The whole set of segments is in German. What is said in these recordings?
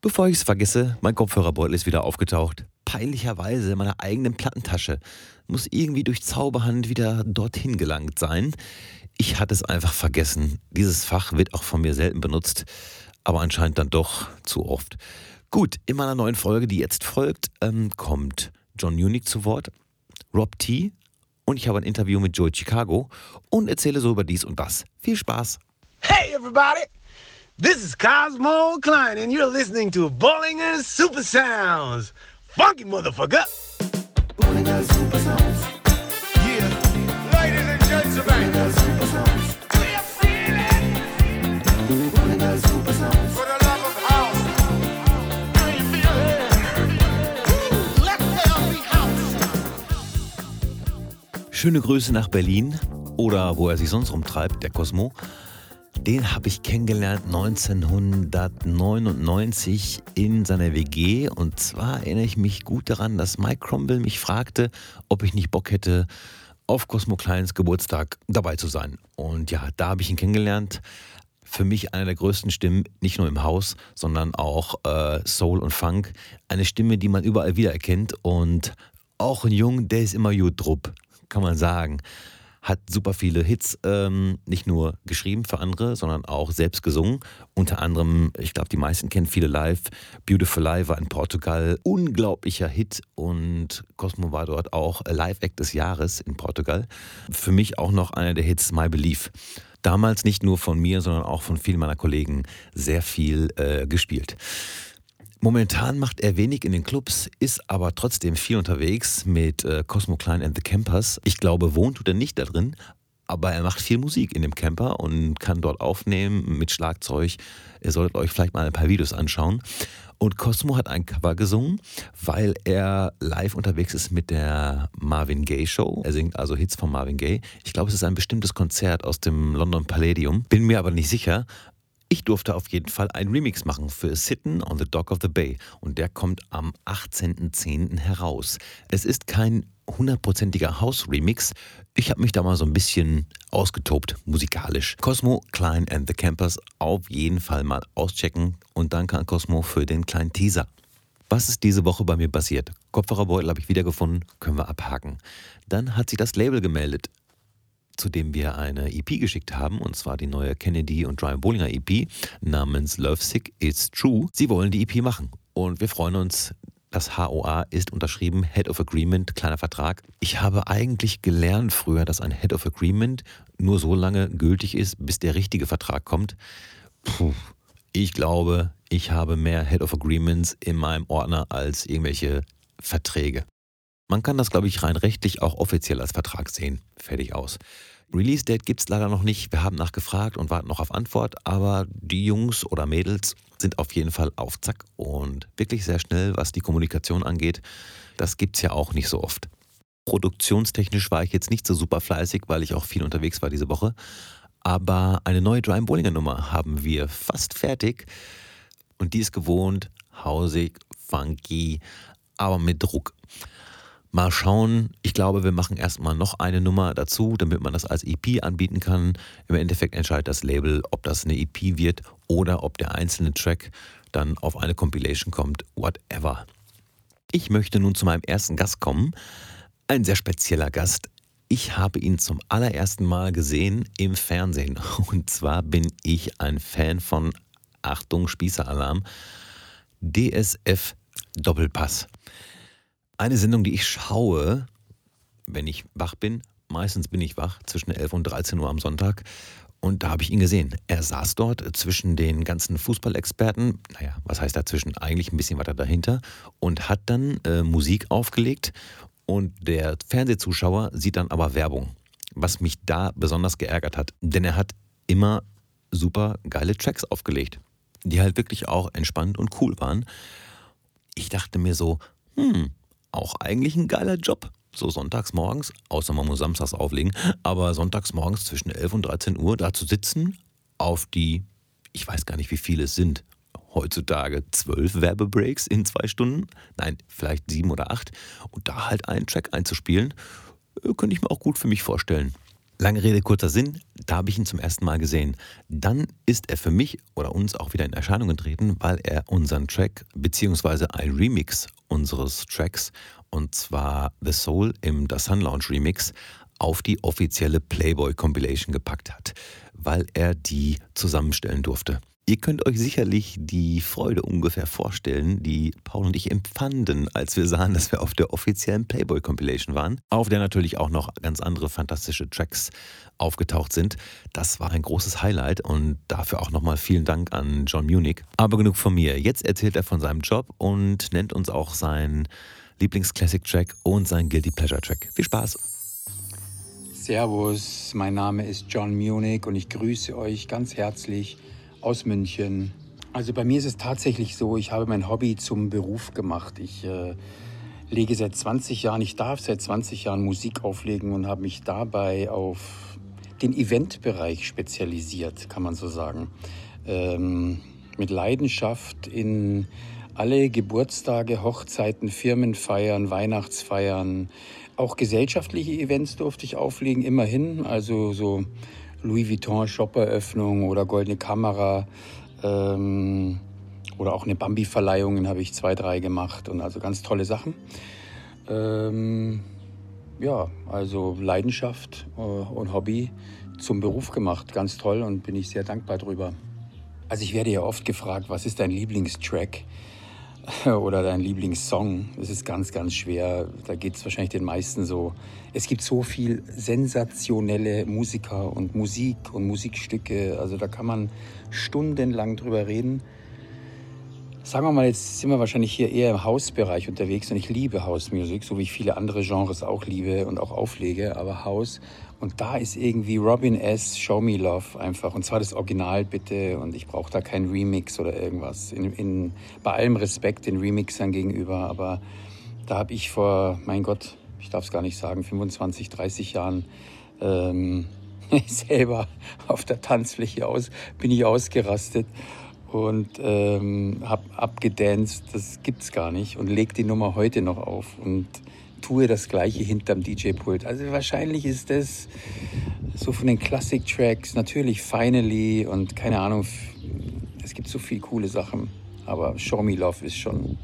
Bevor ich es vergesse, mein Kopfhörerbeutel ist wieder aufgetaucht. Peinlicherweise in meiner eigenen Plattentasche. Muss irgendwie durch Zauberhand wieder dorthin gelangt sein. Ich hatte es einfach vergessen. Dieses Fach wird auch von mir selten benutzt, aber anscheinend dann doch zu oft. Gut, in meiner neuen Folge, die jetzt folgt, ähm, kommt John Unique zu Wort, Rob T. und ich habe ein Interview mit Joey Chicago und erzähle so über dies und das. Viel Spaß! Hey everybody! This is Cosmo Klein, and you're listening to Bollinger Super Sounds. Funky motherfucker. Bollinger Super Sounds. Yeah. Ladies and gentlemen. Bollinger Super Sounds. Do you feel it? Bollinger Super Sounds. For the love of house. Do you feel it? Let there be house. Schöne Grüße nach Berlin oder wo er sich sonst rumtreibt, der Cosmo. Den habe ich kennengelernt 1999 in seiner WG. Und zwar erinnere ich mich gut daran, dass Mike Cromwell mich fragte, ob ich nicht Bock hätte, auf Cosmo Kleins Geburtstag dabei zu sein. Und ja, da habe ich ihn kennengelernt. Für mich eine der größten Stimmen, nicht nur im Haus, sondern auch äh, Soul und Funk. Eine Stimme, die man überall wiedererkennt. Und auch ein Jung, der ist immer gut drupp, kann man sagen hat super viele Hits ähm, nicht nur geschrieben für andere, sondern auch selbst gesungen. Unter anderem, ich glaube, die meisten kennen viele live. Beautiful Live war in Portugal unglaublicher Hit und Cosmo war dort auch Live-Act des Jahres in Portugal. Für mich auch noch einer der Hits My Belief. Damals nicht nur von mir, sondern auch von vielen meiner Kollegen sehr viel äh, gespielt. Momentan macht er wenig in den Clubs, ist aber trotzdem viel unterwegs mit äh, Cosmo Klein and the Campers. Ich glaube, wohnt tut er nicht da drin, aber er macht viel Musik in dem Camper und kann dort aufnehmen mit Schlagzeug. Ihr solltet euch vielleicht mal ein paar Videos anschauen. Und Cosmo hat ein Cover gesungen, weil er live unterwegs ist mit der Marvin Gaye Show. Er singt also Hits von Marvin Gaye. Ich glaube, es ist ein bestimmtes Konzert aus dem London Palladium. Bin mir aber nicht sicher. Ich durfte auf jeden Fall einen Remix machen für Sitten on the Dock of the Bay und der kommt am 18.10. heraus. Es ist kein hundertprozentiger House-Remix. Ich habe mich da mal so ein bisschen ausgetobt musikalisch. Cosmo, Klein and the Campers auf jeden Fall mal auschecken und danke an Cosmo für den kleinen Teaser. Was ist diese Woche bei mir passiert? Kopfhörerbeutel habe ich wiedergefunden, können wir abhaken. Dann hat sich das Label gemeldet zu dem wir eine EP geschickt haben, und zwar die neue Kennedy und Brian Bollinger EP namens Lovesick It's True. Sie wollen die EP machen und wir freuen uns. Das HOA ist unterschrieben, Head of Agreement, kleiner Vertrag. Ich habe eigentlich gelernt früher, dass ein Head of Agreement nur so lange gültig ist, bis der richtige Vertrag kommt. Puh, ich glaube, ich habe mehr Head of Agreements in meinem Ordner als irgendwelche Verträge. Man kann das, glaube ich, rein rechtlich auch offiziell als Vertrag sehen. Fertig aus. Release Date gibt es leider noch nicht. Wir haben nachgefragt und warten noch auf Antwort. Aber die Jungs oder Mädels sind auf jeden Fall auf Zack und wirklich sehr schnell, was die Kommunikation angeht. Das gibt es ja auch nicht so oft. Produktionstechnisch war ich jetzt nicht so super fleißig, weil ich auch viel unterwegs war diese Woche. Aber eine neue Dry Bollinger Nummer haben wir fast fertig. Und die ist gewohnt, hausig, funky, aber mit Druck. Mal schauen. Ich glaube, wir machen erstmal noch eine Nummer dazu, damit man das als EP anbieten kann. Im Endeffekt entscheidet das Label, ob das eine EP wird oder ob der einzelne Track dann auf eine Compilation kommt. Whatever. Ich möchte nun zu meinem ersten Gast kommen. Ein sehr spezieller Gast. Ich habe ihn zum allerersten Mal gesehen im Fernsehen. Und zwar bin ich ein Fan von Achtung, Spießeralarm. DSF Doppelpass. Eine Sendung, die ich schaue, wenn ich wach bin. Meistens bin ich wach zwischen 11 und 13 Uhr am Sonntag. Und da habe ich ihn gesehen. Er saß dort zwischen den ganzen Fußballexperten, naja, was heißt dazwischen? Eigentlich ein bisschen weiter dahinter und hat dann äh, Musik aufgelegt und der Fernsehzuschauer sieht dann aber Werbung. Was mich da besonders geärgert hat, denn er hat immer super geile Tracks aufgelegt, die halt wirklich auch entspannt und cool waren. Ich dachte mir so, hm, auch eigentlich ein geiler Job. So sonntags morgens, außer man muss samstags auflegen, aber sonntags morgens zwischen 11 und 13 Uhr da zu sitzen, auf die, ich weiß gar nicht, wie viele es sind, heutzutage zwölf Werbebreaks in zwei Stunden, nein, vielleicht sieben oder acht, und da halt einen Track einzuspielen, äh, könnte ich mir auch gut für mich vorstellen. Lange Rede, kurzer Sinn, da habe ich ihn zum ersten Mal gesehen. Dann ist er für mich oder uns auch wieder in Erscheinung getreten, weil er unseren Track beziehungsweise ein Remix unseres Tracks, und zwar The Soul im The Sun Lounge Remix, auf die offizielle Playboy Compilation gepackt hat, weil er die zusammenstellen durfte. Ihr könnt euch sicherlich die Freude ungefähr vorstellen, die Paul und ich empfanden, als wir sahen, dass wir auf der offiziellen Playboy Compilation waren, auf der natürlich auch noch ganz andere fantastische Tracks aufgetaucht sind. Das war ein großes Highlight und dafür auch nochmal vielen Dank an John Munich. Aber genug von mir. Jetzt erzählt er von seinem Job und nennt uns auch seinen Lieblings-Classic-Track und seinen Guilty Pleasure-Track. Viel Spaß! Servus, mein Name ist John Munich und ich grüße euch ganz herzlich aus München. Also bei mir ist es tatsächlich so, ich habe mein Hobby zum Beruf gemacht. Ich äh, lege seit 20 Jahren, ich darf seit 20 Jahren Musik auflegen und habe mich dabei auf den Eventbereich spezialisiert, kann man so sagen. Ähm, mit Leidenschaft in alle Geburtstage, Hochzeiten, Firmenfeiern, Weihnachtsfeiern, auch gesellschaftliche Events durfte ich auflegen, immerhin. Also so Louis Vuitton Shop-Eröffnung oder Goldene Kamera ähm, oder auch eine Bambi-Verleihung habe ich zwei, drei gemacht und also ganz tolle Sachen. Ähm, ja, also Leidenschaft äh, und Hobby zum Beruf gemacht. Ganz toll und bin ich sehr dankbar drüber. Also ich werde ja oft gefragt, was ist dein Lieblingstrack? oder dein Lieblingssong. Das ist ganz, ganz schwer. Da geht es wahrscheinlich den meisten so. Es gibt so viel sensationelle Musiker und Musik und Musikstücke. Also da kann man stundenlang drüber reden. Sagen wir mal, jetzt sind wir wahrscheinlich hier eher im Hausbereich unterwegs und ich liebe House Music, so wie ich viele andere Genres auch liebe und auch auflege, aber House. Und da ist irgendwie Robin S. Show Me Love einfach. Und zwar das Original bitte. Und ich brauche da keinen Remix oder irgendwas. In, in, bei allem Respekt den Remixern gegenüber. Aber da habe ich vor, mein Gott, ich darf es gar nicht sagen, 25, 30 Jahren ähm, selber auf der Tanzfläche aus, bin ich ausgerastet und ähm, habe abgedanced, das gibt's gar nicht und leg die Nummer heute noch auf und tue das gleiche hinterm DJ-Pult. Also wahrscheinlich ist das so von den Classic-Tracks natürlich Finally und keine Ahnung, es gibt so viele coole Sachen, aber Show Me Love ist schon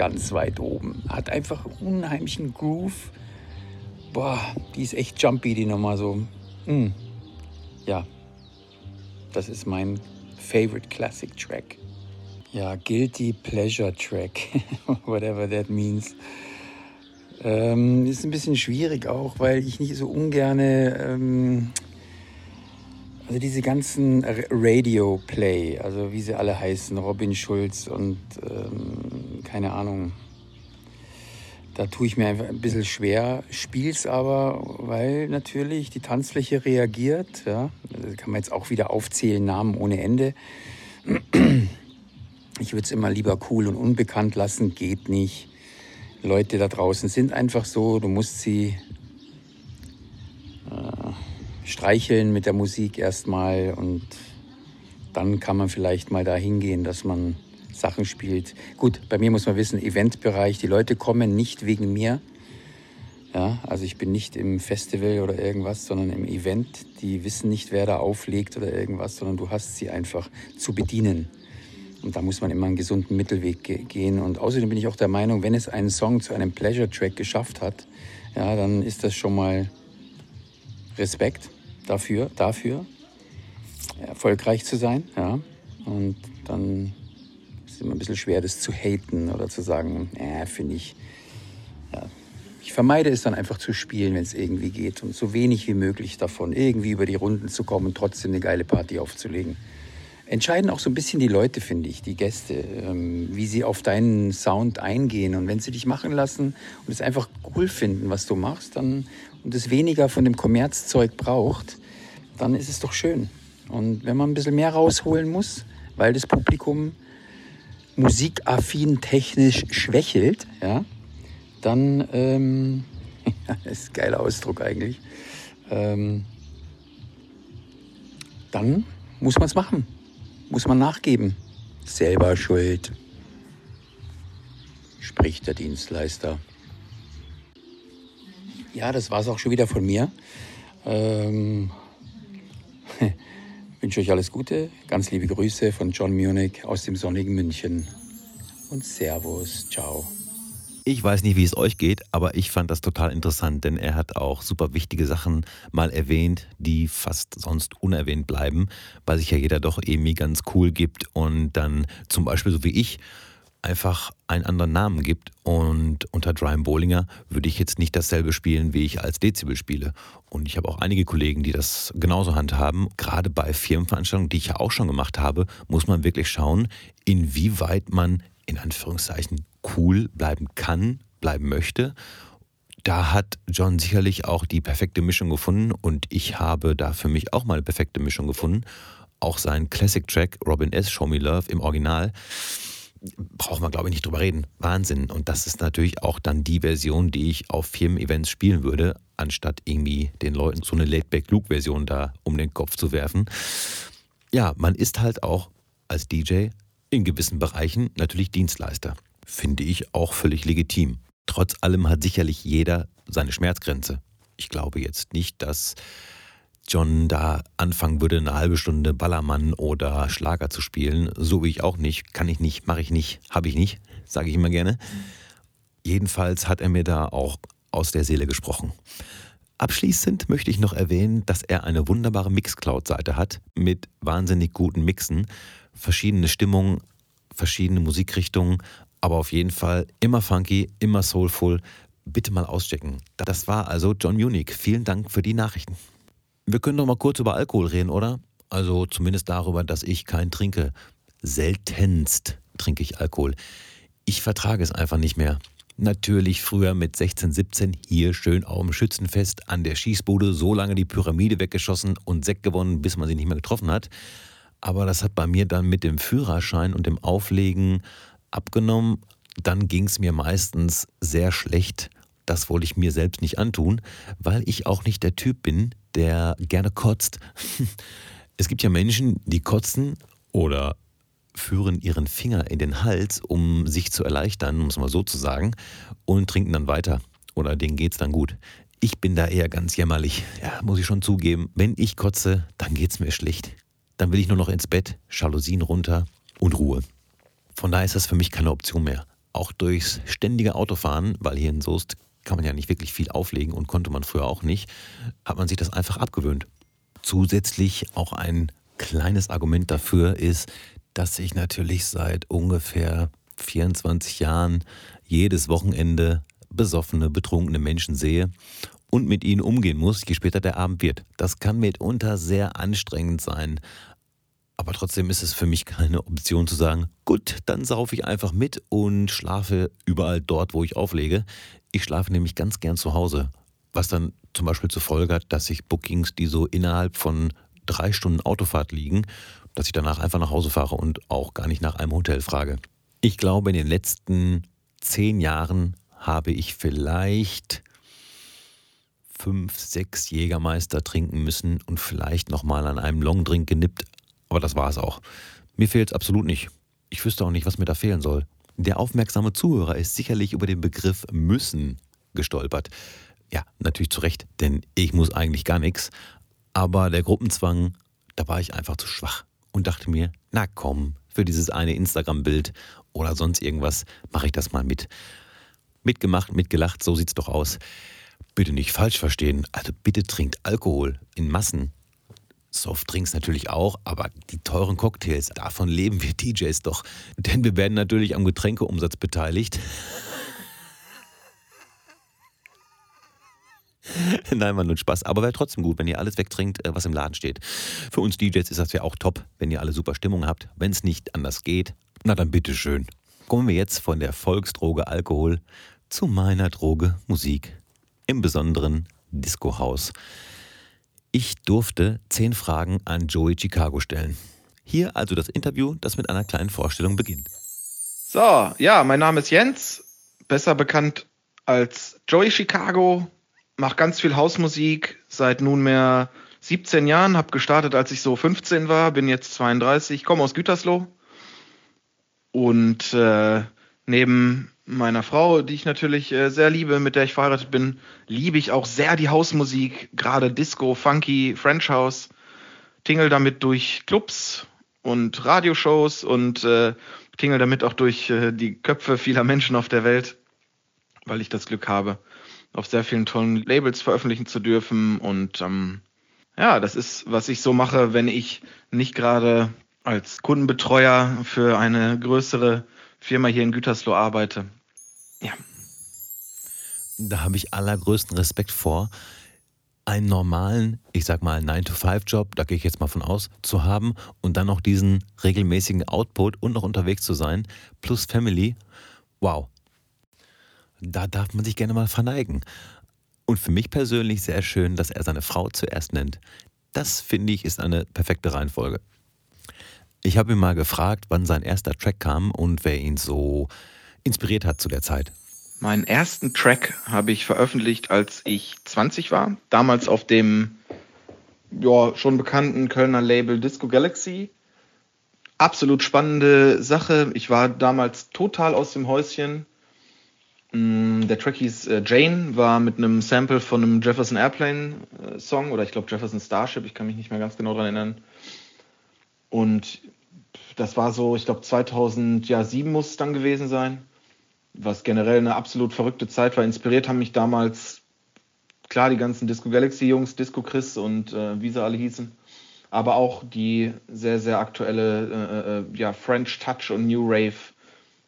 ganz weit oben. Hat einfach unheimlichen Groove. Boah, die ist echt jumpy, die Nummer so. Mm. Ja, das ist mein favorite classic track. Ja, Guilty Pleasure Track, whatever that means. Ähm, ist ein bisschen schwierig auch, weil ich nicht so ungerne, ähm, also diese ganzen Radio Play, also wie sie alle heißen, Robin Schulz und ähm, keine Ahnung, da tue ich mir einfach ein bisschen schwer, spiel's aber, weil natürlich die Tanzfläche reagiert. Ja. Da kann man jetzt auch wieder aufzählen, Namen ohne Ende. Ich würde es immer lieber cool und unbekannt lassen, geht nicht. Leute da draußen sind einfach so, du musst sie streicheln mit der Musik erstmal und dann kann man vielleicht mal da hingehen, dass man Sachen spielt. Gut, bei mir muss man wissen, Eventbereich, die Leute kommen nicht wegen mir. Ja, also ich bin nicht im Festival oder irgendwas, sondern im Event. Die wissen nicht, wer da auflegt oder irgendwas, sondern du hast sie einfach zu bedienen. Und da muss man immer einen gesunden Mittelweg gehen. Und außerdem bin ich auch der Meinung, wenn es einen Song zu einem Pleasure-Track geschafft hat, ja, dann ist das schon mal Respekt dafür, dafür erfolgreich zu sein. Ja. Und dann ist immer ein bisschen schwer, das zu haten oder zu sagen, äh, finde ich. Ja. Ich vermeide es dann einfach zu spielen, wenn es irgendwie geht und so wenig wie möglich davon, irgendwie über die Runden zu kommen und trotzdem eine geile Party aufzulegen. Entscheiden auch so ein bisschen die Leute, finde ich, die Gäste, ähm, wie sie auf deinen Sound eingehen. Und wenn sie dich machen lassen und es einfach cool finden, was du machst, dann und es weniger von dem Kommerzzeug braucht, dann ist es doch schön. Und wenn man ein bisschen mehr rausholen muss, weil das Publikum musikaffin technisch schwächelt, ja, dann, ähm, das ist ein geiler Ausdruck eigentlich, ähm, dann muss man es machen, muss man nachgeben. Selber schuld, spricht der Dienstleister. Ja, das war es auch schon wieder von mir. Ähm, wünsche euch alles Gute. Ganz liebe Grüße von John Munich aus dem sonnigen München. Und Servus. Ciao. Ich weiß nicht, wie es euch geht, aber ich fand das total interessant, denn er hat auch super wichtige Sachen mal erwähnt, die fast sonst unerwähnt bleiben, weil sich ja jeder doch irgendwie ganz cool gibt und dann zum Beispiel so wie ich einfach einen anderen Namen gibt. Und unter Dryam Bowlinger würde ich jetzt nicht dasselbe spielen, wie ich als Dezibel spiele. Und ich habe auch einige Kollegen, die das genauso handhaben. Gerade bei Firmenveranstaltungen, die ich ja auch schon gemacht habe, muss man wirklich schauen, inwieweit man in Anführungszeichen cool bleiben kann, bleiben möchte. Da hat John sicherlich auch die perfekte Mischung gefunden und ich habe da für mich auch mal eine perfekte Mischung gefunden. Auch sein Classic-Track Robin S. Show Me Love im Original braucht man, glaube ich, nicht drüber reden. Wahnsinn. Und das ist natürlich auch dann die Version, die ich auf Firmen-Events spielen würde, anstatt irgendwie den Leuten so eine Laid-Back-Luke-Version da um den Kopf zu werfen. Ja, man ist halt auch als DJ in gewissen Bereichen natürlich Dienstleister. Finde ich auch völlig legitim. Trotz allem hat sicherlich jeder seine Schmerzgrenze. Ich glaube jetzt nicht, dass John da anfangen würde, eine halbe Stunde Ballermann oder Schlager zu spielen. So wie ich auch nicht. Kann ich nicht, mache ich nicht, habe ich nicht, sage ich immer gerne. Jedenfalls hat er mir da auch aus der Seele gesprochen. Abschließend möchte ich noch erwähnen, dass er eine wunderbare Mixcloud-Seite hat mit wahnsinnig guten Mixen, verschiedene Stimmungen, verschiedene Musikrichtungen, aber auf jeden Fall immer funky, immer soulful. Bitte mal auschecken. Das war also John Munich. Vielen Dank für die Nachrichten. Wir können doch mal kurz über Alkohol reden, oder? Also zumindest darüber, dass ich keinen trinke. Seltenst trinke ich Alkohol. Ich vertrage es einfach nicht mehr. Natürlich früher mit 16, 17 hier schön auf dem Schützenfest an der Schießbude so lange die Pyramide weggeschossen und Sekt gewonnen, bis man sie nicht mehr getroffen hat. Aber das hat bei mir dann mit dem Führerschein und dem Auflegen abgenommen. Dann ging es mir meistens sehr schlecht. Das wollte ich mir selbst nicht antun, weil ich auch nicht der Typ bin, der gerne kotzt. Es gibt ja Menschen, die kotzen oder führen ihren Finger in den Hals, um sich zu erleichtern, um es mal so zu sagen, und trinken dann weiter. Oder denen geht es dann gut. Ich bin da eher ganz jämmerlich. Ja, muss ich schon zugeben. Wenn ich kotze, dann geht es mir schlecht. Dann will ich nur noch ins Bett, Jalousien runter und Ruhe. Von daher ist das für mich keine Option mehr. Auch durchs ständige Autofahren, weil hier in Soest kann man ja nicht wirklich viel auflegen und konnte man früher auch nicht, hat man sich das einfach abgewöhnt. Zusätzlich auch ein kleines Argument dafür ist, dass ich natürlich seit ungefähr 24 Jahren jedes Wochenende besoffene, betrunkene Menschen sehe und mit ihnen umgehen muss, je später der Abend wird. Das kann mitunter sehr anstrengend sein. Aber trotzdem ist es für mich keine Option zu sagen, gut, dann saufe ich einfach mit und schlafe überall dort, wo ich auflege. Ich schlafe nämlich ganz gern zu Hause, was dann zum Beispiel zur Folge hat, dass ich Bookings, die so innerhalb von drei Stunden Autofahrt liegen, dass ich danach einfach nach Hause fahre und auch gar nicht nach einem Hotel frage. Ich glaube, in den letzten zehn Jahren habe ich vielleicht fünf, sechs Jägermeister trinken müssen und vielleicht nochmal an einem Longdrink genippt. Aber das war es auch. Mir fehlt es absolut nicht. Ich wüsste auch nicht, was mir da fehlen soll. Der aufmerksame Zuhörer ist sicherlich über den Begriff müssen gestolpert. Ja, natürlich zu Recht, denn ich muss eigentlich gar nichts. Aber der Gruppenzwang, da war ich einfach zu schwach und dachte mir, na komm, für dieses eine Instagram-Bild oder sonst irgendwas mache ich das mal mit. Mitgemacht, mitgelacht, so sieht's doch aus. Bitte nicht falsch verstehen, also bitte trinkt Alkohol in Massen. Softdrinks natürlich auch, aber die teuren Cocktails, davon leben wir DJs doch. Denn wir werden natürlich am Getränkeumsatz beteiligt. Nein, war nur Spaß. Aber wäre trotzdem gut, wenn ihr alles wegtrinkt, äh, was im Laden steht. Für uns DJs ist das ja auch top, wenn ihr alle super Stimmung habt. Wenn es nicht anders geht, na dann bitteschön. Kommen wir jetzt von der Volksdroge Alkohol zu meiner Droge Musik. Im Besonderen Disco House. Ich durfte zehn Fragen an Joey Chicago stellen. Hier also das Interview, das mit einer kleinen Vorstellung beginnt. So, ja, mein Name ist Jens, besser bekannt als Joey Chicago, mache ganz viel Hausmusik seit nunmehr 17 Jahren, habe gestartet, als ich so 15 war, bin jetzt 32, komme aus Gütersloh und äh, neben meiner Frau, die ich natürlich äh, sehr liebe, mit der ich verheiratet bin, liebe ich auch sehr die Hausmusik, gerade Disco, Funky, French House. Tingel damit durch Clubs und Radioshows und äh, tingel damit auch durch äh, die Köpfe vieler Menschen auf der Welt, weil ich das Glück habe, auf sehr vielen tollen Labels veröffentlichen zu dürfen. Und ähm, ja, das ist, was ich so mache, wenn ich nicht gerade als Kundenbetreuer für eine größere Firma hier in Gütersloh arbeite. Ja. Da habe ich allergrößten Respekt vor, einen normalen, ich sag mal, 9-to-5-Job, da gehe ich jetzt mal von aus, zu haben und dann noch diesen regelmäßigen Output und noch unterwegs zu sein, plus Family. Wow. Da darf man sich gerne mal verneigen. Und für mich persönlich sehr schön, dass er seine Frau zuerst nennt. Das finde ich ist eine perfekte Reihenfolge. Ich habe ihn mal gefragt, wann sein erster Track kam und wer ihn so inspiriert hat zu der Zeit. Meinen ersten Track habe ich veröffentlicht, als ich 20 war. Damals auf dem ja, schon bekannten Kölner Label Disco Galaxy. Absolut spannende Sache. Ich war damals total aus dem Häuschen. Mm, der Track hieß äh, Jane, war mit einem Sample von einem Jefferson Airplane äh, Song oder ich glaube Jefferson Starship, ich kann mich nicht mehr ganz genau daran erinnern. Und das war so, ich glaube 2007 muss es dann gewesen sein was generell eine absolut verrückte Zeit war. Inspiriert haben mich damals, klar, die ganzen Disco Galaxy-Jungs, Disco Chris und äh, wie sie alle hießen, aber auch die sehr, sehr aktuelle äh, äh, ja, French Touch und New Rave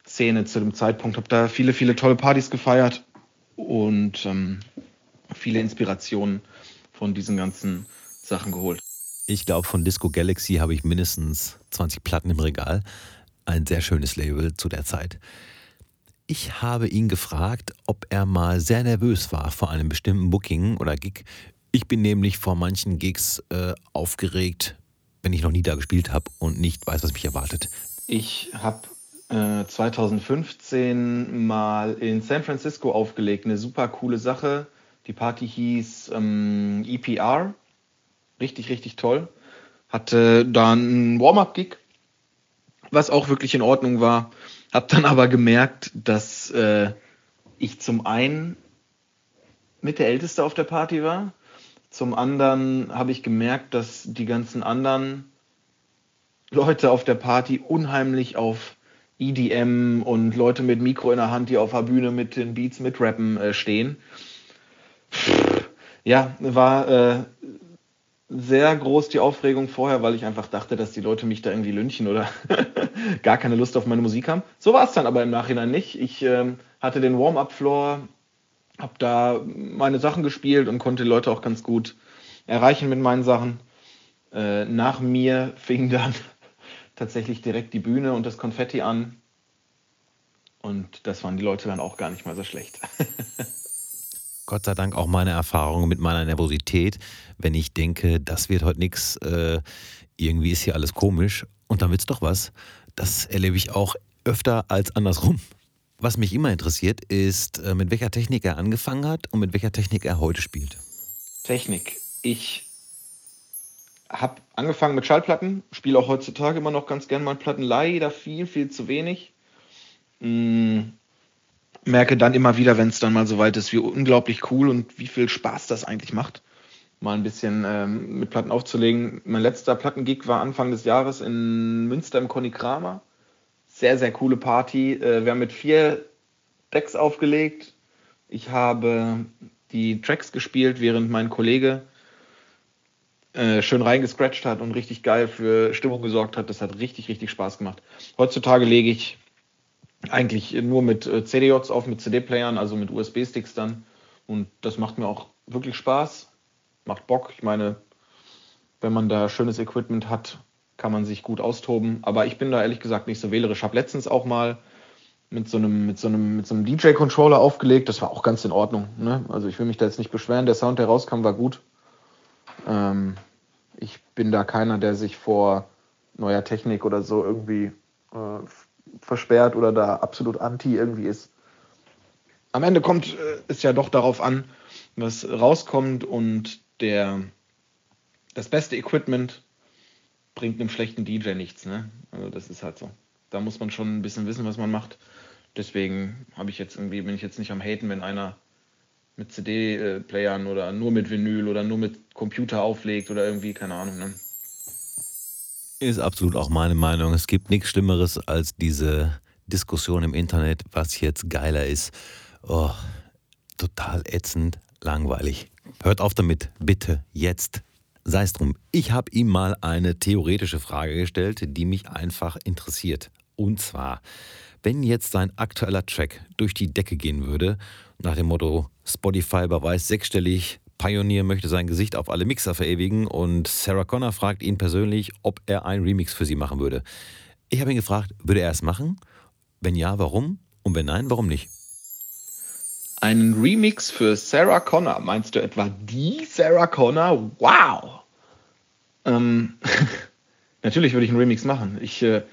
Szene zu dem Zeitpunkt. Habe da viele, viele tolle Partys gefeiert und ähm, viele Inspirationen von diesen ganzen Sachen geholt. Ich glaube, von Disco Galaxy habe ich mindestens 20 Platten im Regal. Ein sehr schönes Label zu der Zeit. Ich habe ihn gefragt, ob er mal sehr nervös war vor einem bestimmten Booking oder Gig. Ich bin nämlich vor manchen Gigs äh, aufgeregt, wenn ich noch nie da gespielt habe und nicht weiß, was mich erwartet. Ich habe äh, 2015 mal in San Francisco aufgelegt, eine super coole Sache. Die Party hieß ähm, EPR, richtig, richtig toll. Hatte dann ein Warm-up-Gig, was auch wirklich in Ordnung war. Hab dann aber gemerkt, dass äh, ich zum einen mit der Älteste auf der Party war. Zum anderen habe ich gemerkt, dass die ganzen anderen Leute auf der Party unheimlich auf EDM und Leute mit Mikro in der Hand, die auf der Bühne mit den Beats mitrappen äh, stehen. Ja, war äh, sehr groß die Aufregung vorher, weil ich einfach dachte, dass die Leute mich da irgendwie lynchen oder gar keine Lust auf meine Musik haben. So war es dann aber im Nachhinein nicht. Ich ähm, hatte den Warm-up-Floor, habe da meine Sachen gespielt und konnte die Leute auch ganz gut erreichen mit meinen Sachen. Äh, nach mir fing dann tatsächlich direkt die Bühne und das Konfetti an. Und das waren die Leute dann auch gar nicht mal so schlecht. Gott sei Dank auch meine Erfahrung mit meiner Nervosität, wenn ich denke, das wird heute nichts, äh, irgendwie ist hier alles komisch und dann wird es doch was. Das erlebe ich auch öfter als andersrum. Was mich immer interessiert, ist, äh, mit welcher Technik er angefangen hat und mit welcher Technik er heute spielt. Technik. Ich habe angefangen mit Schallplatten, spiele auch heutzutage immer noch ganz gern mal Platten, leider viel, viel zu wenig. Hm merke dann immer wieder, wenn es dann mal so weit ist, wie unglaublich cool und wie viel Spaß das eigentlich macht, mal ein bisschen ähm, mit Platten aufzulegen. Mein letzter Plattengig war Anfang des Jahres in Münster im Konikrama. Sehr, sehr coole Party. Äh, wir haben mit vier Decks aufgelegt. Ich habe die Tracks gespielt, während mein Kollege äh, schön reingescratcht hat und richtig geil für Stimmung gesorgt hat. Das hat richtig, richtig Spaß gemacht. Heutzutage lege ich eigentlich nur mit äh, CDJs auf, mit CD-Playern, also mit USB-Sticks dann. Und das macht mir auch wirklich Spaß, macht Bock. Ich meine, wenn man da schönes Equipment hat, kann man sich gut austoben. Aber ich bin da ehrlich gesagt nicht so wählerisch. Ich habe letztens auch mal mit so einem, mit so einem, mit so einem DJ-Controller aufgelegt. Das war auch ganz in Ordnung. Ne? Also ich will mich da jetzt nicht beschweren. Der Sound, der rauskam, war gut. Ähm, ich bin da keiner, der sich vor neuer Technik oder so irgendwie äh, versperrt oder da absolut anti irgendwie ist. Am Ende kommt äh, es ja doch darauf an, was rauskommt und der das beste Equipment bringt einem schlechten DJ nichts, ne? Also das ist halt so. Da muss man schon ein bisschen wissen, was man macht. deswegen habe ich jetzt irgendwie, bin ich jetzt nicht am Haten, wenn einer mit CD-Playern oder nur mit Vinyl oder nur mit Computer auflegt oder irgendwie, keine Ahnung. Ne? Ist absolut auch meine Meinung. Es gibt nichts Schlimmeres als diese Diskussion im Internet, was jetzt geiler ist. Oh, total ätzend, langweilig. Hört auf damit, bitte, jetzt. Sei es drum, ich habe ihm mal eine theoretische Frage gestellt, die mich einfach interessiert. Und zwar, wenn jetzt sein aktueller Track durch die Decke gehen würde, nach dem Motto Spotify beweist sechsstellig, Pioneer möchte sein Gesicht auf alle Mixer verewigen und Sarah Connor fragt ihn persönlich, ob er einen Remix für sie machen würde. Ich habe ihn gefragt, würde er es machen? Wenn ja, warum? Und wenn nein, warum nicht? Einen Remix für Sarah Connor. Meinst du etwa die Sarah Connor? Wow! Ähm, natürlich würde ich einen Remix machen. Ich äh,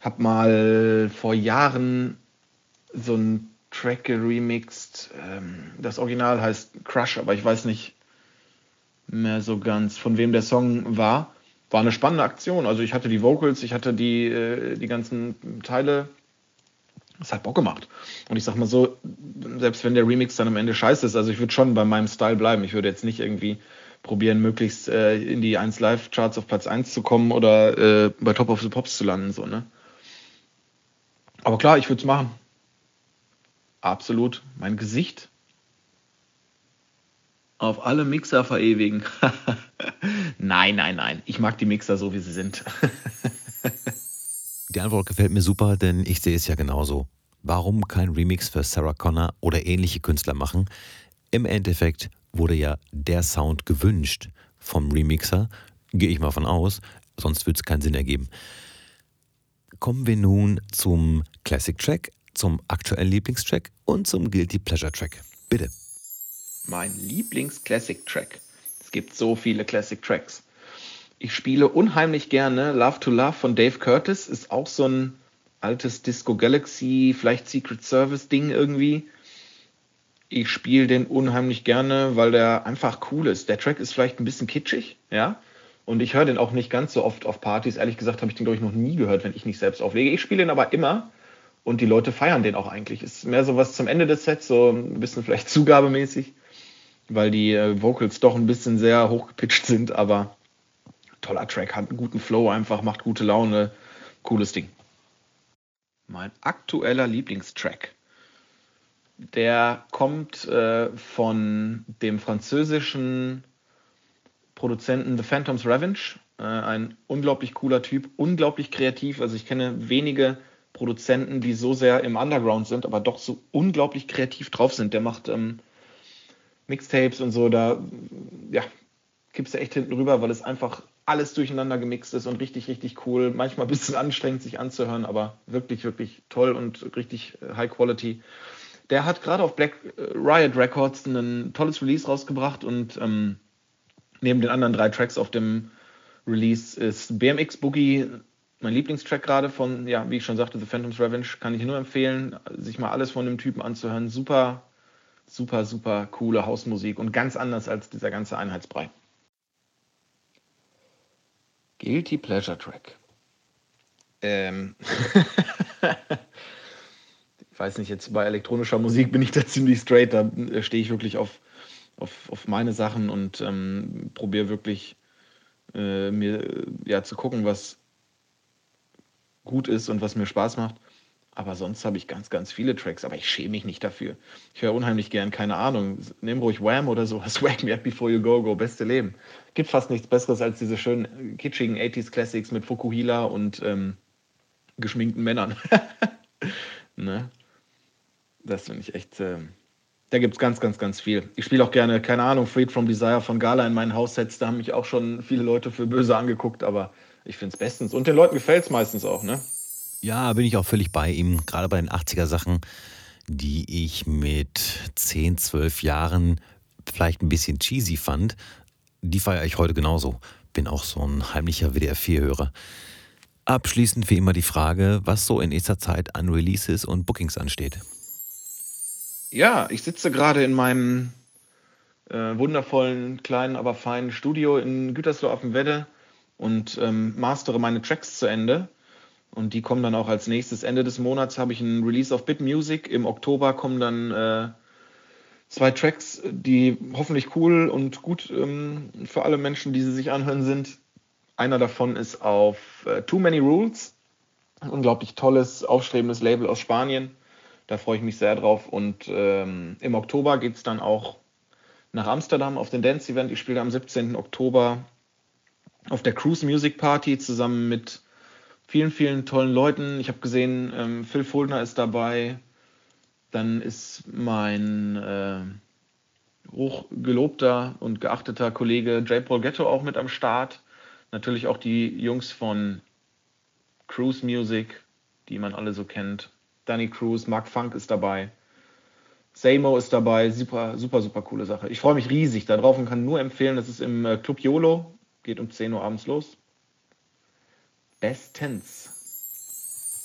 habe mal vor Jahren so einen Track geremixed. Ähm, das Original heißt Crush, aber ich weiß nicht mehr so ganz, von wem der Song war. War eine spannende Aktion. Also ich hatte die Vocals, ich hatte die, äh, die ganzen Teile das hat Bock gemacht. Und ich sag mal so, selbst wenn der Remix dann am Ende scheiße ist, also ich würde schon bei meinem Style bleiben. Ich würde jetzt nicht irgendwie probieren, möglichst äh, in die 1 Live Charts auf Platz 1 zu kommen oder äh, bei Top of the Pops zu landen, so, ne? Aber klar, ich würde es machen. Absolut. Mein Gesicht auf alle Mixer verewigen. nein, nein, nein. Ich mag die Mixer so, wie sie sind. Die Antwort gefällt mir super, denn ich sehe es ja genauso. Warum kein Remix für Sarah Connor oder ähnliche Künstler machen? Im Endeffekt wurde ja der Sound gewünscht vom Remixer, gehe ich mal von aus, sonst würde es keinen Sinn ergeben. Kommen wir nun zum Classic Track, zum aktuellen Lieblingstrack und zum Guilty Pleasure Track. Bitte. Mein Lieblings-Classic Track. Es gibt so viele Classic Tracks. Ich spiele unheimlich gerne Love to Love von Dave Curtis. Ist auch so ein altes Disco Galaxy, vielleicht Secret Service Ding irgendwie. Ich spiele den unheimlich gerne, weil der einfach cool ist. Der Track ist vielleicht ein bisschen kitschig, ja. Und ich höre den auch nicht ganz so oft auf Partys. Ehrlich gesagt habe ich den, glaube ich, noch nie gehört, wenn ich nicht selbst auflege. Ich spiele den aber immer und die Leute feiern den auch eigentlich. Ist mehr so was zum Ende des Sets, so ein bisschen vielleicht zugabemäßig, weil die äh, Vocals doch ein bisschen sehr hochgepitcht sind, aber toller Track, hat einen guten Flow einfach, macht gute Laune, cooles Ding. Mein aktueller Lieblingstrack, der kommt äh, von dem französischen Produzenten The Phantom's Revenge. Äh, ein unglaublich cooler Typ, unglaublich kreativ. Also ich kenne wenige Produzenten, die so sehr im Underground sind, aber doch so unglaublich kreativ drauf sind. Der macht ähm, Mixtapes und so, da ja, kippst du echt hinten rüber, weil es einfach alles durcheinander gemixt ist und richtig, richtig cool. Manchmal ein bisschen anstrengend sich anzuhören, aber wirklich, wirklich toll und richtig äh, High Quality. Der hat gerade auf Black äh, Riot Records ein tolles Release rausgebracht und ähm, neben den anderen drei Tracks auf dem Release ist BMX Boogie mein Lieblingstrack gerade von, ja, wie ich schon sagte, The Phantom's Revenge. Kann ich nur empfehlen, sich mal alles von dem Typen anzuhören. Super, super, super coole Hausmusik und ganz anders als dieser ganze Einheitsbrei. Guilty Pleasure Track. Ähm. ich weiß nicht, jetzt bei elektronischer Musik bin ich da ziemlich straight. Da äh, stehe ich wirklich auf, auf, auf meine Sachen und ähm, probiere wirklich äh, mir ja, zu gucken, was gut ist und was mir Spaß macht. Aber sonst habe ich ganz, ganz viele Tracks, aber ich schäme mich nicht dafür. Ich höre unheimlich gern, keine Ahnung, nimm ruhig Wham oder so, Swag Me Up Before You Go Go, beste Leben. Gibt fast nichts Besseres als diese schönen kitschigen 80s Classics mit Fukuhila und ähm, geschminkten Männern. ne? Das finde ich echt, äh, da gibt es ganz, ganz, ganz viel. Ich spiele auch gerne, keine Ahnung, Freed from Desire von Gala in meinen Haussets, da haben mich auch schon viele Leute für böse angeguckt, aber ich finde es bestens. Und den Leuten gefällt es meistens auch, ne? Ja, bin ich auch völlig bei ihm. Gerade bei den 80er Sachen, die ich mit 10, 12 Jahren vielleicht ein bisschen cheesy fand, die feiere ich heute genauso. Bin auch so ein heimlicher WDR4-Hörer. Abschließend wie immer die Frage, was so in nächster Zeit an Releases und Bookings ansteht. Ja, ich sitze gerade in meinem äh, wundervollen, kleinen, aber feinen Studio in Gütersloh auf dem Wedde und ähm, mastere meine Tracks zu Ende Und die kommen dann auch als nächstes. Ende des Monats habe ich ein Release auf Bit Music. Im Oktober kommen dann äh, zwei Tracks, die hoffentlich cool und gut ähm, für alle Menschen, die sie sich anhören, sind. Einer davon ist auf äh, Too Many Rules. Unglaublich tolles, aufstrebendes Label aus Spanien. Da freue ich mich sehr drauf. Und ähm, im Oktober geht es dann auch nach Amsterdam auf den Dance Event. Ich spiele am 17. Oktober auf der Cruise Music Party zusammen mit vielen, vielen tollen Leuten. Ich habe gesehen, ähm, Phil Fuldner ist dabei. Dann ist mein äh, hochgelobter und geachteter Kollege J. Paul Ghetto auch mit am Start. Natürlich auch die Jungs von Cruise Music, die man alle so kennt. Danny Cruz, Mark Funk ist dabei. Samo ist dabei. Super, super, super coole Sache. Ich freue mich riesig darauf und kann nur empfehlen, das ist im äh, Club YOLO. Geht um 10 Uhr abends los. Bestens.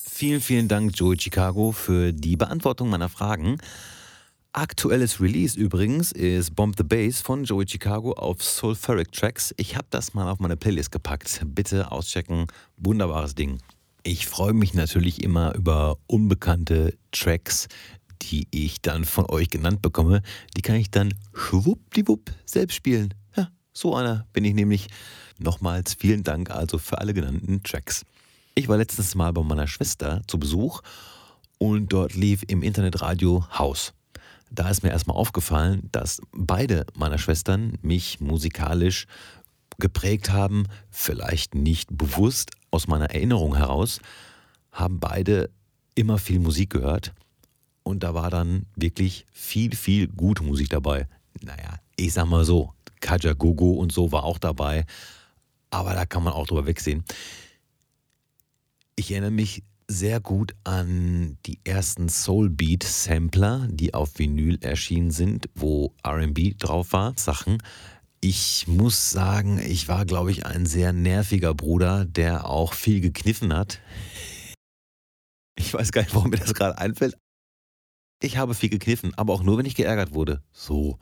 Vielen, vielen Dank, Joey Chicago, für die Beantwortung meiner Fragen. Aktuelles Release übrigens ist Bomb the Bass von Joey Chicago auf Sulfuric Tracks. Ich habe das mal auf meine Playlist gepackt. Bitte auschecken. Wunderbares Ding. Ich freue mich natürlich immer über unbekannte Tracks, die ich dann von euch genannt bekomme. Die kann ich dann schwuppdiwupp selbst spielen. So einer bin ich nämlich. Nochmals vielen Dank also für alle genannten Tracks. Ich war letztes Mal bei meiner Schwester zu Besuch und dort lief im Internetradio Haus. Da ist mir erstmal aufgefallen, dass beide meiner Schwestern mich musikalisch geprägt haben, vielleicht nicht bewusst aus meiner Erinnerung heraus, haben beide immer viel Musik gehört und da war dann wirklich viel, viel gute Musik dabei. Naja, ich sag mal so, Kaja Gogo und so war auch dabei, aber da kann man auch drüber wegsehen. Ich erinnere mich sehr gut an die ersten Soulbeat-Sampler, die auf Vinyl erschienen sind, wo RB drauf war, Sachen. Ich muss sagen, ich war, glaube ich, ein sehr nerviger Bruder, der auch viel gekniffen hat. Ich weiß gar nicht, warum mir das gerade einfällt. Ich habe viel gekniffen, aber auch nur, wenn ich geärgert wurde. So.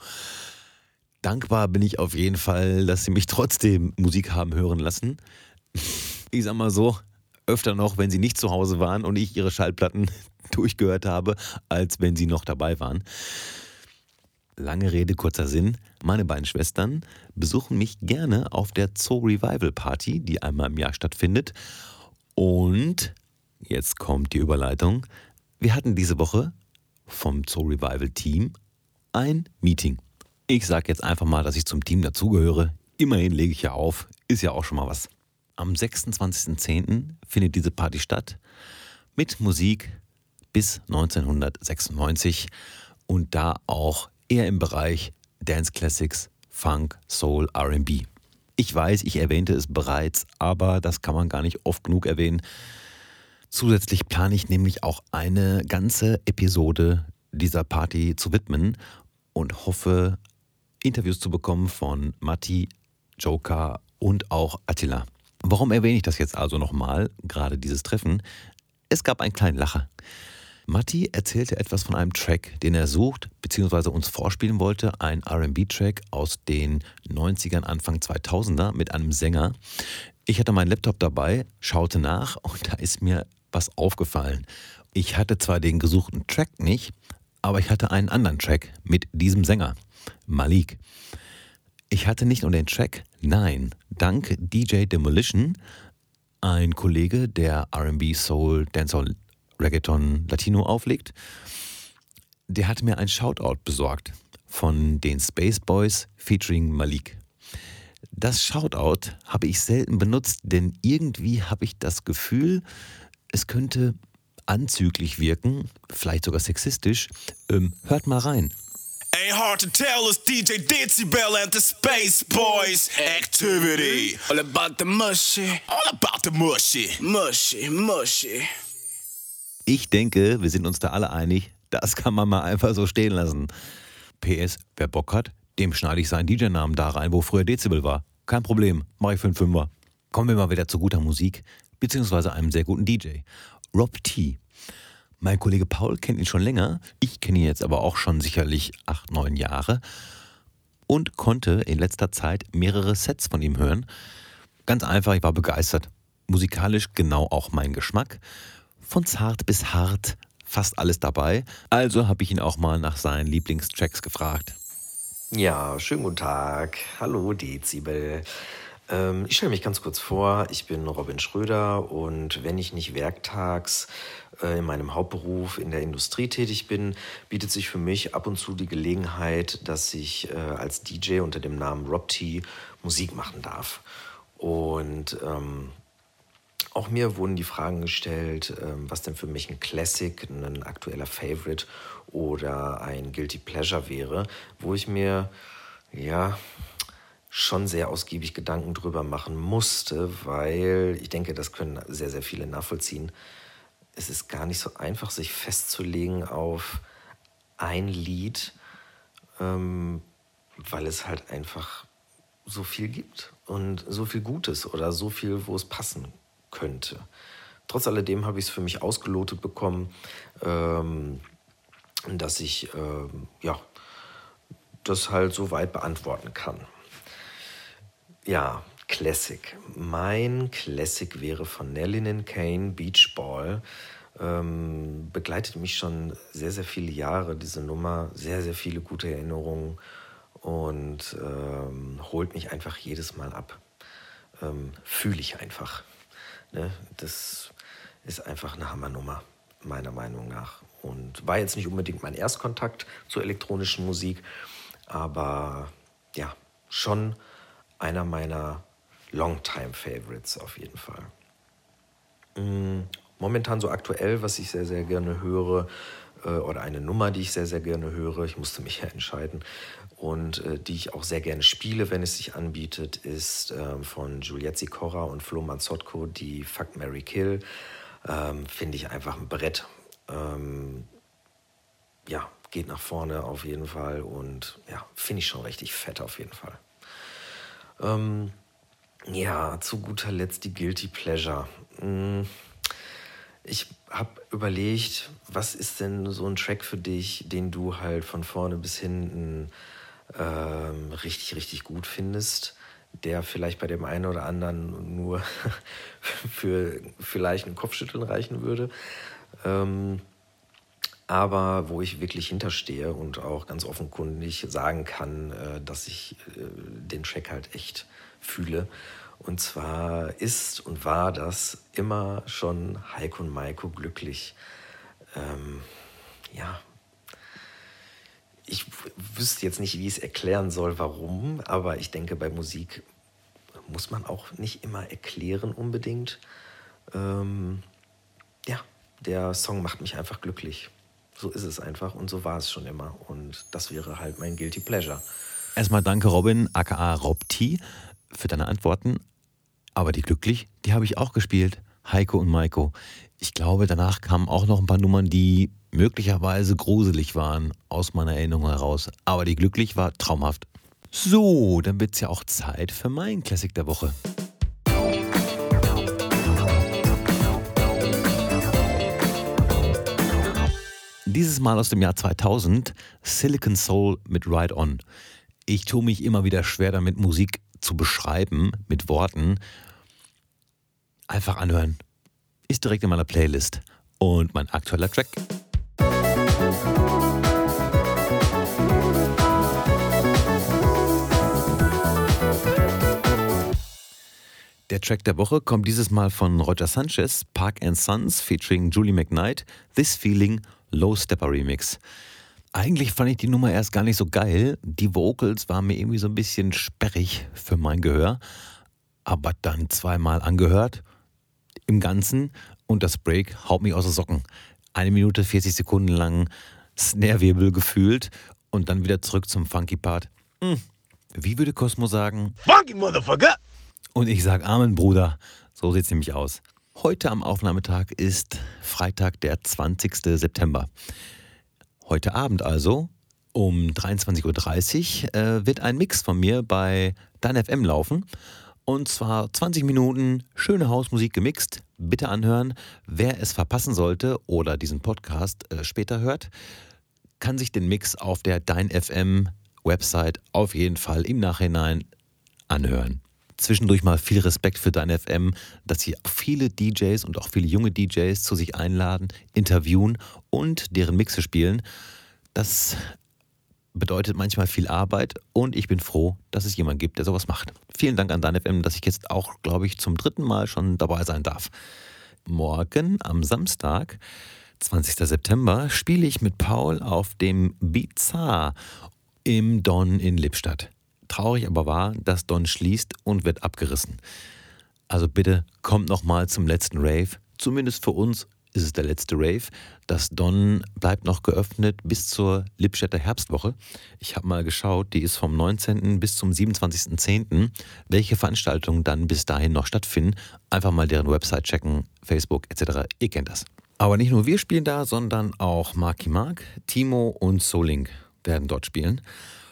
Dankbar bin ich auf jeden Fall, dass sie mich trotzdem Musik haben hören lassen. Ich sag mal so, öfter noch, wenn sie nicht zu Hause waren und ich ihre Schallplatten durchgehört habe, als wenn sie noch dabei waren. Lange Rede, kurzer Sinn. Meine beiden Schwestern besuchen mich gerne auf der Zoo Revival Party, die einmal im Jahr stattfindet. Und jetzt kommt die Überleitung. Wir hatten diese Woche vom Zoo Revival Team ein Meeting. Ich sage jetzt einfach mal, dass ich zum Team dazugehöre. Immerhin lege ich ja auf, ist ja auch schon mal was. Am 26.10. findet diese Party statt mit Musik bis 1996 und da auch eher im Bereich Dance Classics, Funk, Soul, RB. Ich weiß, ich erwähnte es bereits, aber das kann man gar nicht oft genug erwähnen. Zusätzlich plane ich nämlich auch eine ganze Episode dieser Party zu widmen und hoffe, Interviews zu bekommen von Matti, Joker und auch Attila. Warum erwähne ich das jetzt also nochmal, gerade dieses Treffen? Es gab einen kleinen Lacher. Matti erzählte etwas von einem Track, den er sucht bzw. uns vorspielen wollte, ein RB-Track aus den 90ern, Anfang 2000er mit einem Sänger. Ich hatte meinen Laptop dabei, schaute nach und da ist mir was aufgefallen. Ich hatte zwar den gesuchten Track nicht, aber ich hatte einen anderen Track mit diesem Sänger, Malik. Ich hatte nicht nur den Track, nein, dank DJ Demolition, ein Kollege, der RB, Soul, Dancehall, Reggaeton, Latino auflegt, der hat mir ein Shoutout besorgt von den Space Boys featuring Malik. Das Shoutout habe ich selten benutzt, denn irgendwie habe ich das Gefühl, es könnte anzüglich wirken, vielleicht sogar sexistisch. Ähm, hört mal rein. Ain't hard to tell it's DJ Dizzy-Bell and the Space Boys activity. All about the mushy. All about the mushy. Mushy, mushy. Ich denke, wir sind uns da alle einig, das kann man mal einfach so stehen lassen. PS, wer Bock hat, dem schneide ich seinen DJ-Namen da rein, wo früher Dezibel war. Kein Problem, mache ich für einen Fünfer. Kommen wir mal wieder zu guter Musik, beziehungsweise einem sehr guten DJ. Rob T. Mein Kollege Paul kennt ihn schon länger, ich kenne ihn jetzt aber auch schon sicherlich acht, neun Jahre und konnte in letzter Zeit mehrere Sets von ihm hören. Ganz einfach, ich war begeistert. musikalisch genau auch mein Geschmack. Von zart bis hart, fast alles dabei. Also habe ich ihn auch mal nach seinen Lieblingstracks gefragt. Ja, schönen guten Tag. Hallo Dezibel. Ähm, ich stelle mich ganz kurz vor. Ich bin Robin Schröder und wenn ich nicht werktags äh, in meinem Hauptberuf in der Industrie tätig bin, bietet sich für mich ab und zu die Gelegenheit, dass ich äh, als DJ unter dem Namen Rob T Musik machen darf. Und ähm, auch mir wurden die Fragen gestellt, ähm, was denn für mich ein Classic, ein aktueller Favorite oder ein Guilty Pleasure wäre, wo ich mir ja schon sehr ausgiebig Gedanken drüber machen musste, weil ich denke, das können sehr, sehr viele nachvollziehen. Es ist gar nicht so einfach, sich festzulegen auf ein Lied, ähm, weil es halt einfach so viel gibt und so viel Gutes oder so viel, wo es passen könnte. Trotz alledem habe ich es für mich ausgelotet bekommen, ähm, dass ich ähm, ja, das halt so weit beantworten kann. Ja, Classic. Mein Classic wäre von Nellinen Kane, Beach Ball. Ähm, begleitet mich schon sehr, sehr viele Jahre, diese Nummer. Sehr, sehr viele gute Erinnerungen und ähm, holt mich einfach jedes Mal ab. Ähm, Fühle ich einfach. Ne? Das ist einfach eine Hammernummer, meiner Meinung nach. Und war jetzt nicht unbedingt mein Erstkontakt zur elektronischen Musik, aber ja, schon einer meiner Longtime-Favorites auf jeden Fall. Mm, momentan so aktuell, was ich sehr, sehr gerne höre, äh, oder eine Nummer, die ich sehr, sehr gerne höre, ich musste mich ja entscheiden, und äh, die ich auch sehr gerne spiele, wenn es sich anbietet, ist äh, von Juliette Sikora und Flo Manzotko, die Fuck Mary Kill. Ähm, Finde ich einfach ein Brett. Ähm, ja, geht nach vorne auf jeden Fall und ja, finde ich schon richtig fett auf jeden Fall. Ähm, ja, zu guter Letzt die Guilty Pleasure. Mm, ich habe überlegt, was ist denn so ein Track für dich, den du halt von vorne bis hinten ähm, richtig, richtig gut findest, der vielleicht bei dem einen oder anderen nur für vielleicht ein Kopfschütteln reichen würde. Ähm, aber wo ich wirklich hinterstehe und auch ganz offenkundig sagen kann, äh, dass ich äh, den Track halt echt fühle. Und zwar ist und war das immer schon Heiko und Maiko glücklich. Ähm, ja, ich wüsste jetzt nicht, wie ich es erklären soll, warum, aber ich denke, bei Musik muss man auch nicht immer erklären unbedingt. Ähm, ja, der Song macht mich einfach glücklich. So ist es einfach und so war es schon immer. Und das wäre halt mein Guilty Pleasure. Erstmal danke Robin, aka Rob T, für deine Antworten. Aber die glücklich, die habe ich auch gespielt. Heiko und Maiko. Ich glaube, danach kamen auch noch ein paar Nummern, die möglicherweise gruselig waren aus meiner Erinnerung heraus. Aber die glücklich war traumhaft. So, dann wird es ja auch Zeit für meinen Klassik der Woche. Dieses Mal aus dem Jahr 2000, Silicon Soul mit Ride On. Ich tue mich immer wieder schwer damit, Musik zu beschreiben mit Worten. Einfach anhören. Ist direkt in meiner Playlist. Und mein aktueller Track. Der Track der Woche kommt dieses Mal von Roger Sanchez, Park and Sons featuring Julie McKnight, This Feeling Low Stepper Remix. Eigentlich fand ich die Nummer erst gar nicht so geil. Die Vocals waren mir irgendwie so ein bisschen sperrig für mein Gehör. Aber dann zweimal angehört im Ganzen und das Break haut mich aus den Socken. Eine Minute 40 Sekunden lang Snare-Wirbel gefühlt und dann wieder zurück zum Funky Part. Hm. Wie würde Cosmo sagen? Funky Motherfucker! Und ich sage Amen, Bruder. So sieht es nämlich aus. Heute am Aufnahmetag ist Freitag, der 20. September. Heute Abend also um 23.30 Uhr äh, wird ein Mix von mir bei Dein FM laufen. Und zwar 20 Minuten schöne Hausmusik gemixt. Bitte anhören. Wer es verpassen sollte oder diesen Podcast äh, später hört, kann sich den Mix auf der Dein FM Website auf jeden Fall im Nachhinein anhören. Zwischendurch mal viel Respekt für dein FM, dass sie viele DJs und auch viele junge DJs zu sich einladen, interviewen und deren Mixe spielen. Das bedeutet manchmal viel Arbeit und ich bin froh, dass es jemanden gibt, der sowas macht. Vielen Dank an dein FM, dass ich jetzt auch, glaube ich, zum dritten Mal schon dabei sein darf. Morgen am Samstag 20. September spiele ich mit Paul auf dem Bizarre im Don in Lippstadt. Traurig aber wahr, dass Don schließt und wird abgerissen. Also bitte kommt noch mal zum letzten Rave. Zumindest für uns ist es der letzte Rave. Das Don bleibt noch geöffnet bis zur Lippstädter Herbstwoche. Ich habe mal geschaut, die ist vom 19. bis zum 27.10. Welche Veranstaltungen dann bis dahin noch stattfinden. Einfach mal deren Website checken, Facebook etc. Ihr kennt das. Aber nicht nur wir spielen da, sondern auch Marky Mark, Timo und Solink werden dort spielen.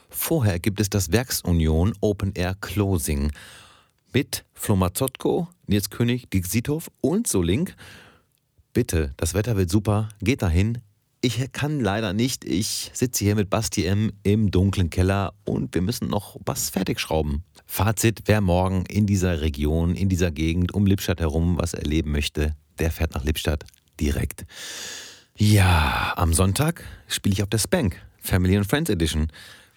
Vorher gibt es das Werksunion Open Air Closing mit Flo Mazzotko, Nils König, Dick Siethoff und Solink. Bitte, das Wetter wird super, geht dahin. Ich kann leider nicht, ich sitze hier mit Basti M im dunklen Keller und wir müssen noch was fertig schrauben. Fazit, wer morgen in dieser Region, in dieser Gegend um Lippstadt herum was erleben möchte, der fährt nach Lippstadt direkt. Ja, am Sonntag spiele ich auf der Spank, Family and Friends Edition.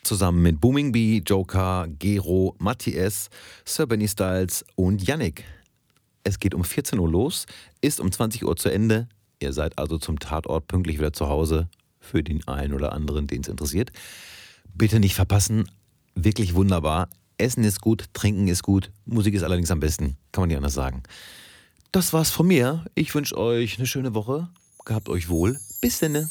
Zusammen mit Booming Bee, Joker, Gero, Matthias, Sir Benny Styles und Yannick. Es geht um 14 Uhr los, ist um 20 Uhr zu Ende. Ihr seid also zum Tatort pünktlich wieder zu Hause. Für den einen oder anderen, den es interessiert. Bitte nicht verpassen. Wirklich wunderbar. Essen ist gut, Trinken ist gut, Musik ist allerdings am besten. Kann man nicht anders sagen. Das war's von mir. Ich wünsche euch eine schöne Woche. Gehabt euch wohl. Bis denn.